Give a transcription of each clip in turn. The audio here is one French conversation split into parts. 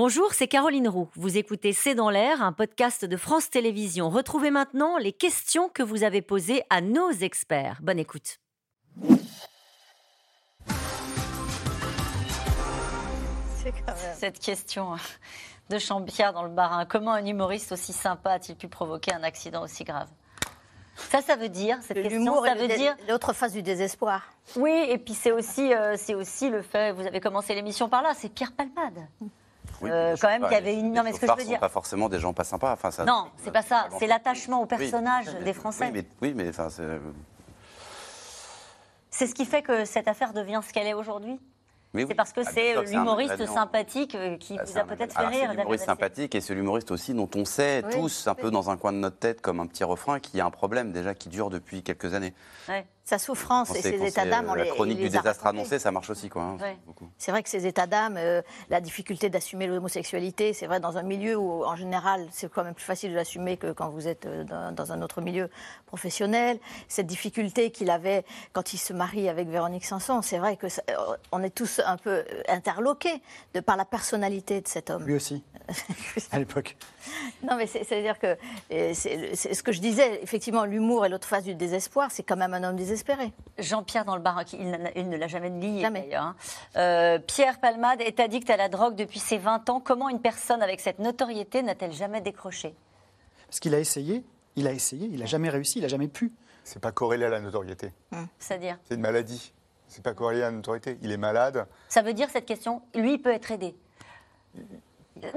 Bonjour, c'est Caroline Roux. Vous écoutez C'est dans l'air, un podcast de France Télévisions. Retrouvez maintenant les questions que vous avez posées à nos experts. Bonne écoute. Cette question de Champierre dans le Barin. Comment un humoriste aussi sympa a-t-il pu provoquer un accident aussi grave? Ça, ça veut dire, cette question, L'humour ça veut dire... l'autre face du désespoir. Oui, et puis c'est aussi, euh, c'est aussi le fait, vous avez commencé l'émission par là, c'est Pierre Palmade. Oui, Euh, quand même, qu'il y avait une- non, mais ce que je veux dire- pas forcément des gens pas sympas. Enfin, ça, Non, c'est pas ça, c'est l'attachement au personnage Oui, des Français. Oui, mais, oui, mais enfin, c'est- C'est ce qui fait que cette affaire devient ce qu'elle est aujourd'hui C'est parce que Ah, c'est l'humoriste sympathique euh, qui Bah, vous a peut-être fait rire. C'est l'humoriste sympathique et c'est l'humoriste aussi dont on sait Oui, tous, un peu dans un coin de notre tête, comme un petit refrain, qu'il y a un problème déjà qui dure depuis quelques années. Ouais. Sa souffrance et ses états d'âme, euh, on La chronique du désastre annoncé, ça marche aussi, quoi. hein, Ouais. C'est vrai que ces états d'âme, euh, la difficulté d'assumer l'homosexualité, c'est vrai dans un milieu où, en général, c'est quand même plus facile de l'assumer que quand vous êtes euh, dans, dans un autre milieu professionnel. Cette difficulté qu'il avait quand il se marie avec Véronique Sanson, c'est vrai que ça- on est tous un peu interloqués de par la personnalité de cet homme. Lui aussi, à l'époque. Non, mais c'est- c'est-à-dire que c'est ce que je disais, effectivement, l'humour et l'autre face du désespoir, c'est quand même un homme désespéré. Jean-Pierre dans le bar, il, ne l'a jamais nié Jamais. d'ailleurs. hein. Euh, Pierre Palmade est addict à la drogue depuis ses 20 ans. Comment une personne avec cette notoriété n'a-t-elle jamais décroché? Parce qu'il a essayé, il a essayé, il n'a jamais réussi, il n'a jamais pu. C'est pas corrélé à la notoriété. C'est-à-dire? C'est une maladie. C'est pas corrélé à la notoriété. Il est malade. Ça veut dire cette question, lui, il peut être aidé.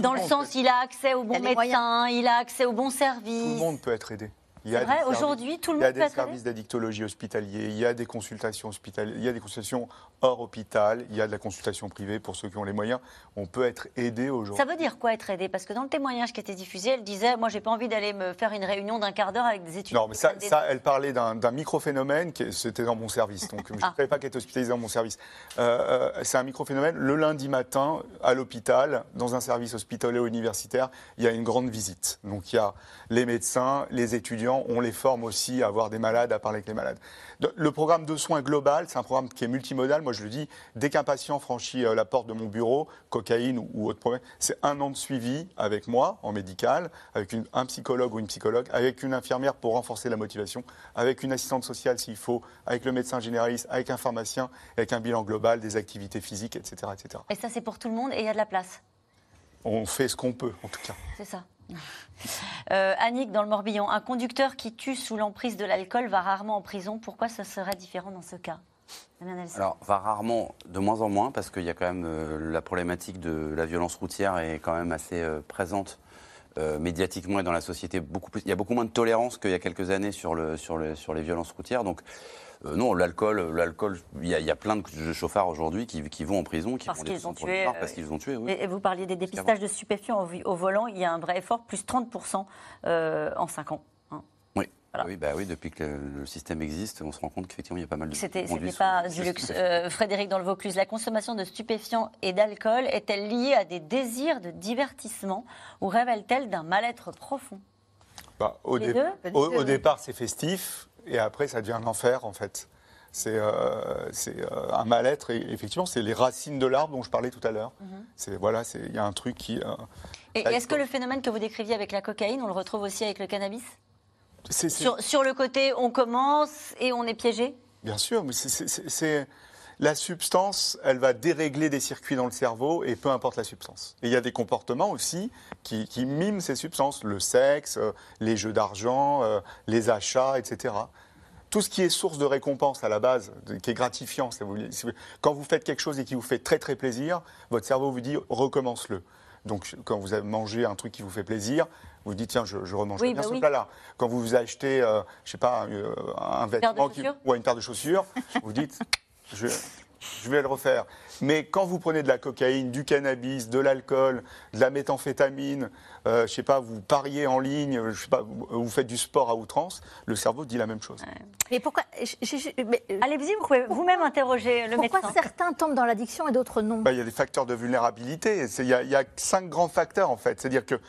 Dans le sens, il a accès au bon médecin, il a accès au bon Tout service. le monde peut être aidé. Il y C'est a vrai, aujourd'hui, tout le Il y a monde des services d'addictologie hospitaliers, il y a des consultations hospitalières, il y a des consultations hors hôpital, il y a de la consultation privée pour ceux qui ont les moyens. On peut être aidé aujourd'hui. Ça veut dire quoi être aidé? Parce que dans le témoignage qui était diffusé, elle disait Moi, j'ai pas envie d'aller me faire une réunion d'un quart d'heure avec des étudiants. Non, mais ça, elle parlait d'un microphénomène, qui- c'était dans mon service, donc je ne Ah. savais pas qu'elle était hospitalisée dans mon service. Euh, euh, c'est un microphénomène. Le lundi matin, à l'hôpital, dans un service hospitalier universitaire, il y a une grande visite. Donc il y a les médecins, les étudiants, on les forme aussi à avoir des malades, à parler avec les malades. De- Le programme de soins global, c'est un programme qui est multimodal. Moi, je le dis, dès qu'un patient franchit euh, la porte de mon bureau, cocaïne ou, ou autre problème, c'est un an de suivi avec moi, en médical, avec une- un psychologue ou une psychologue, avec une infirmière pour renforcer la motivation, avec une assistante sociale s'il faut, avec le médecin généraliste, avec un pharmacien, avec un bilan global, des activités physiques, etc. etc. Et ça, c'est pour tout le monde et il y a de la place. On fait ce qu'on peut, en tout cas. C'est ça. Euh, Annick, dans le Morbihan, un conducteur qui tue sous l'emprise de l'alcool va rarement en prison. Pourquoi ce serait différent dans ce cas. Alors, va rarement, de moins en moins, parce qu'il y a quand même euh, la problématique de la violence routière est quand même assez euh, présente médiatiquement et dans la société. Beaucoup plus, il y a beaucoup moins de tolérance qu'il y a quelques années sur, sur les violences routières. Donc, euh, non, l'alcool, l'alcool, il y, a, il y a plein de chauffards aujourd'hui qui, qui vont en prison, qui Parce font des qu'ils ont tué, provisoires euh, parce qu'ils ont tué. Oui. Et, et vous parliez des dépistages de stupéfiants au, volant. Il y a un vrai effort, plus 30% euh, en 5 ans. hein. Oui. Voilà. Oui, bah oui, depuis que le, système existe, on se rend compte qu'effectivement, il y a pas mal de C'était pas du luxe. Euh, Frédéric dans le Vaucluse, la consommation de stupéfiants et d'alcool est-elle liée à des désirs de divertissement ou révèle-t-elle d'un mal-être profond? Bah, au, Les dé- deux au- Les deux, au oui. départ, c'est festif, et après, ça devient un enfer, en fait. C'est euh, euh, un mal-être, et effectivement, c'est les racines de l'arbre dont je parlais tout à l'heure. C'est voilà, il y a un truc qui. euh, Et est-ce que le phénomène que vous décriviez avec la cocaïne, on le retrouve aussi avec le cannabis? Sur, sur le côté, on commence et on est piégé? Bien sûr, mais c'est- la substance, elle va dérégler des circuits dans le cerveau, et peu importe la substance. Et il y a des comportements aussi qui, qui miment ces substances, le sexe, euh, les jeux d'argent, euh, les achats, etc. Tout ce qui est source de récompense à la base, qui est gratifiant, quand vous faites quelque chose et qui vous fait très très plaisir, votre cerveau vous dit recommence-le. Donc quand vous avez mangé un truc qui vous fait plaisir, vous dites tiens je, je remange Oui, bien bah ce oui. plat-là. Quand vous vous achetez, euh, je sais pas, un, euh, un vêtement qui, ou une paire de chaussures, vous dites je, je vais le refaire. Mais quand vous prenez de la cocaïne, du cannabis, de l'alcool, de la méthamphétamine, euh, je sais pas, vous pariez en ligne, je sais pas, vous, vous faites du sport à outrance, le cerveau dit la même chose. Mais pourquoi euh, Allez-y, vous pouvez vous-même interroger le pourquoi médecin. certains tombent dans l'addiction et d'autres non? Bah, Il y a des facteurs de vulnérabilité. Il y, a- il y a cinq grands facteurs, en fait. C'est-à-dire que. euh,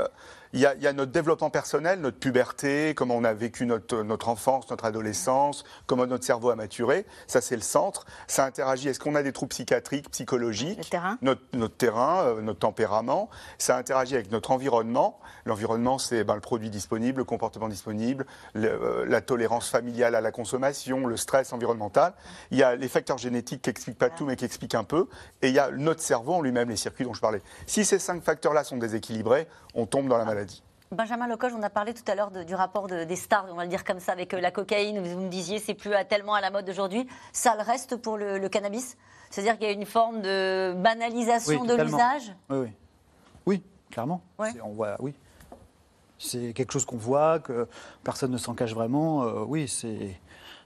euh, il y, a, il y a notre développement personnel, notre puberté, comment on a vécu notre, notre enfance, notre adolescence, comment notre cerveau a maturé. Ça, c'est le centre. Ça interagit. Est-ce qu'on a des troubles psychiatriques, psychologiques? Le terrain. notre, notre terrain, euh, notre tempérament. Ça interagit avec notre environnement. L'environnement, c'est ben, le produit disponible, le comportement disponible, le- euh, la tolérance familiale à la consommation, le stress environnemental. Il y a les facteurs génétiques qui expliquent pas tout, mais qui expliquent un peu. Et il y a notre cerveau en lui-même, les circuits dont je parlais. Si ces cinq facteurs-là sont déséquilibrés, on tombe dans la maladie. Benjamin Lecoq, on a parlé tout à l'heure de- du rapport de- des stars, on va le dire comme ça, avec euh, la cocaïne. Vous me disiez, c'est plus à- tellement à la mode aujourd'hui. Ça le reste pour le, le cannabis? C'est-à-dire qu'il y a une forme de banalisation Oui, de l'usage? Oui, oui. Oui, clairement. Ouais. On voit, oui. C'est quelque chose qu'on voit, que personne ne s'en cache vraiment. euh, oui, c'est,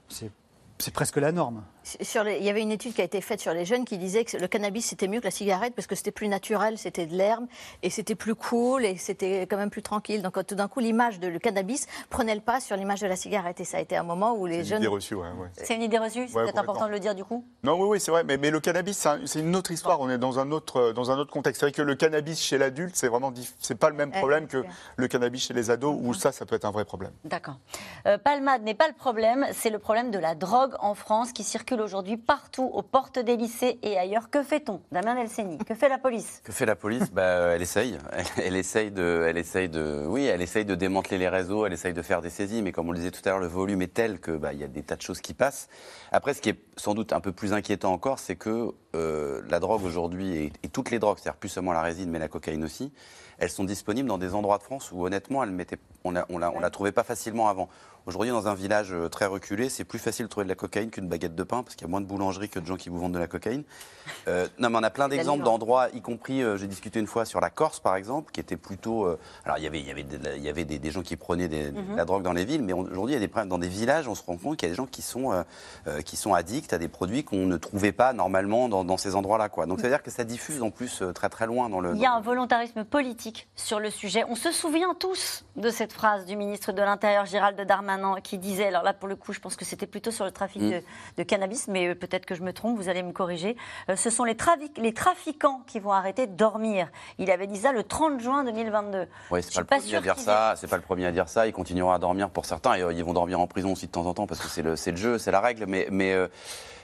c'est, c'est presque la norme. Sur les- il y avait une étude qui a été faite sur les jeunes qui disait que le cannabis c'était mieux que la cigarette parce que c'était plus naturel, c'était de l'herbe et c'était plus cool et c'était quand même plus tranquille. Donc tout d'un coup l'image de le cannabis prenait le pas sur l'image de la cigarette et ça a été un moment où les C'est jeunes l'idée reçue, ouais, ouais. C'est une idée reçue C'est Ouais, peut-être important de le dire du coup Non, oui, oui, c'est vrai. Mais, mais le cannabis, c'est un- c'est une autre histoire. On est dans un autre, euh, dans un autre contexte. C'est vrai que le cannabis chez l'adulte, c'est vraiment, c'est pas le même Ouais, problème que c'est le cannabis chez les ados, où ça, ça peut être un vrai problème. D'accord. Euh, Palmade n'est pas le problème, c'est le problème de la drogue en France qui circule aujourd'hui partout aux portes des lycées et ailleurs. Que fait-on Damien Delceni, que fait la police? Que fait la police? Bah, euh, Elle essaye. Elle, essaye de, elle essaye de, oui, elle essaye de démanteler les réseaux, elle essaye de faire des saisies, mais comme on le disait tout à l'heure, le volume est tel que bah, y a des tas de choses qui passent. Après, ce qui est sans doute un peu plus inquiétant encore, c'est que euh, la drogue aujourd'hui et toutes les drogues, c'est-à-dire plus seulement la résine, mais la cocaïne aussi, elles sont disponibles dans des endroits de France où honnêtement, elles mettaient, on la, on la, on la trouvait pas facilement avant. Aujourd'hui, dans un village euh, très reculé, c'est plus facile de trouver de la cocaïne qu'une baguette de pain, parce qu'il y a moins de boulangeries que de gens qui vous vendent de la cocaïne. Euh, non, mais on a plein d'exemples d'endroits, y compris, euh, j'ai discuté une fois sur la Corse, par exemple, qui était plutôt. euh, alors, il y avait, il y avait, de y avait des, des gens qui prenaient des- de la drogue dans les villes, mais aujourd'hui, il y a des problèmes. Dans des villages, on se rend compte qu'il y a des gens qui sont, qui sont addicts à des produits qu'on ne trouvait pas normalement dans, dans ces endroits-là. Quoi. Donc, ça veut dire que ça diffuse en plus très très loin dans le. Il y a dans un volontarisme politique sur le sujet. On se souvient tous de cette phrase du ministre de l'Intérieur Gérald Darmanin qui disait, alors là pour le coup je pense que c'était plutôt sur le trafic Mm. de, de cannabis, mais euh, peut-être que je me trompe, vous allez me corriger, Euh, ce sont les, trafic- les trafiquants qui vont arrêter de dormir. Il avait dit ça le 30 juin 2022. Oui, c'est pas pas le premier à dire ça. C'est pas le premier à dire ça. Ils continueront à dormir pour certains et euh, ils vont dormir en prison aussi de temps en temps parce que c'est le, jeu, c'est la règle. Mais, mais euh,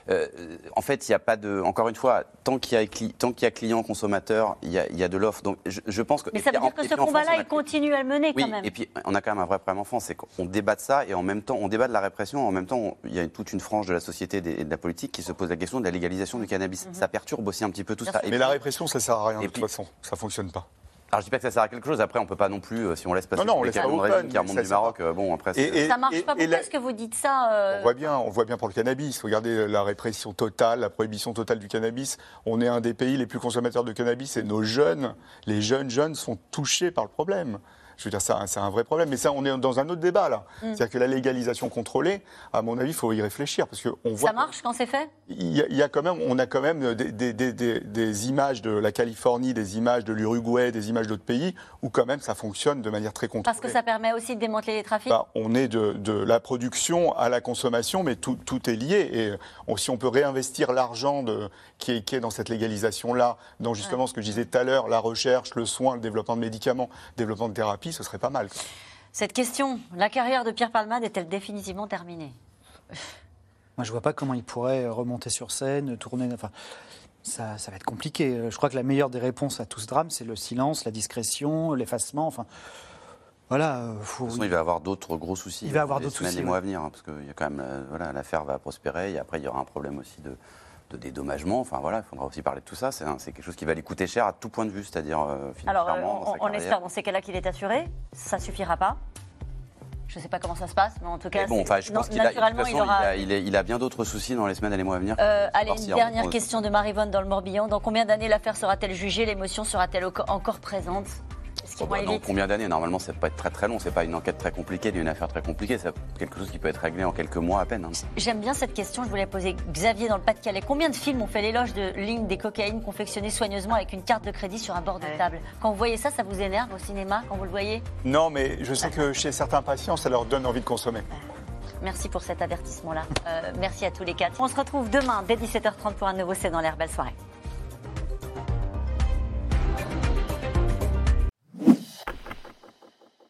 euh, en fait, il n'y a pas de. Encore une fois, tant qu'il y a, cli- tant qu'il y a client consommateur, il y a, il y a de l'offre. Donc, je, je pense que. Mais ça puis, veut dire en- que ce combat-là, il continue à le mener oui, quand même. et puis on a quand même un vrai problème en France, c'est qu'on débat de ça et en même temps, on débat de la répression. En même temps, on- il y a toute une frange de la société et de la politique qui se pose la question de la légalisation du cannabis. Ça perturbe aussi un petit peu tout Bien ça. sûr. Et Mais puis- la répression, ça sert à rien, et de toute puis- façon. Ça fonctionne pas. Alors je dis pas que ça sert à quelque chose. Après, on peut pas non plus, euh, si on laisse passer Non, non, on les laisse open, qui remontent du Maroc, euh, bon après. Et- c'est- et- ça marche pas. Pourquoi la- est-ce que vous dites ça euh, On voit bien, on voit bien pour le cannabis. Regardez la répression totale, la prohibition totale du cannabis. On est un des pays les plus consommateurs de cannabis et nos jeunes, les jeunes jeunes sont touchés par le problème. Je veux dire, c'est un, vrai problème. Mais ça, on est dans un autre débat là. Mm. C'est-à-dire que la légalisation contrôlée, à mon avis, il faut y réfléchir parce que on voit. Ça marche quand c'est fait? Il y, a, il y a quand même, on a quand même des, des- des- des- des images de la Californie, des images de l'Uruguay, des images d'autres pays où quand même ça fonctionne de manière très contrôlée. Parce que ça permet aussi de démanteler les trafics? Bah, on est de, de la production à la consommation, mais tout, tout est lié. Et on- si on peut réinvestir l'argent de- qui est, qui est dans cette légalisation-là, dans justement ce que je disais tout à l'heure, la recherche, le soin, le développement de médicaments, le développement de thérapie, ce serait pas mal. quoi. Cette question, la carrière de Pierre Palmade est-elle définitivement terminée? Moi, je vois pas comment il pourrait remonter sur scène, tourner. Enfin, ça, ça va être compliqué. Je crois que la meilleure des réponses à tout ce drame, c'est le silence, la discrétion, l'effacement. Enfin, voilà. euh, faut- De toute façon, il va avoir d'autres gros soucis. Il va avoir les d'autres semaines soucis, et mois ouais. à venir, hein, parce que il y a quand même, euh, voilà, l'affaire va prospérer. Et après, il y aura un problème aussi de, de dédommagement. Enfin voilà, il faudra aussi parler de tout ça. C'est quelque chose qui va lui coûter cher à tout point de vue, c'est-à-dire euh, Alors, euh, financièrement, dans sa on, on espère dans ces cas-là qu'il est assuré. Ça suffira pas. Je ne sais pas comment ça se passe, mais en tout cas, bon, enfin, je non, pense qu'il a, façon, il aura. il a, il il bien d'autres soucis dans les semaines et les mois à venir. Euh, allez, une dernière question de Marivonne dans le Morbihan. Dans combien d'années l'affaire sera-t-elle jugée? L'émotion sera-t-elle encore présente? Oh, bah, dans combien d'années Normalement, ça peut pas être très très long. C'est pas une enquête très compliquée, ni une affaire très compliquée. C'est quelque chose qui peut être réglé en quelques mois à peine. hein. J'aime bien cette question, je voulais la poser Xavier dans le Pas-de-Calais. Combien de films ont fait l'éloge de lignes des cocaïnes confectionnées soigneusement avec une carte de crédit sur un bord de Ouais. table? Quand vous voyez ça, ça vous énerve au cinéma quand vous le voyez? Non, mais je sais que chez certains patients, ça leur donne envie de consommer. Merci pour cet avertissement-là. Euh, merci à tous les quatre. On se retrouve demain dès 17h30 pour un nouveau C'est dans l'air. Belle soirée.